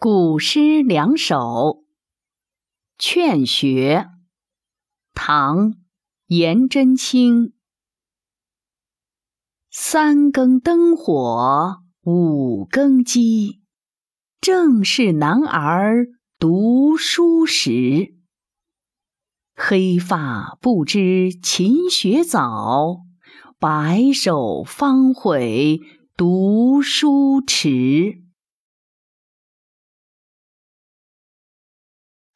古诗两首·劝学，唐·颜真卿。三更灯火五更鸡，正是男儿读书时。黑发不知勤学早，白首方悔读书迟。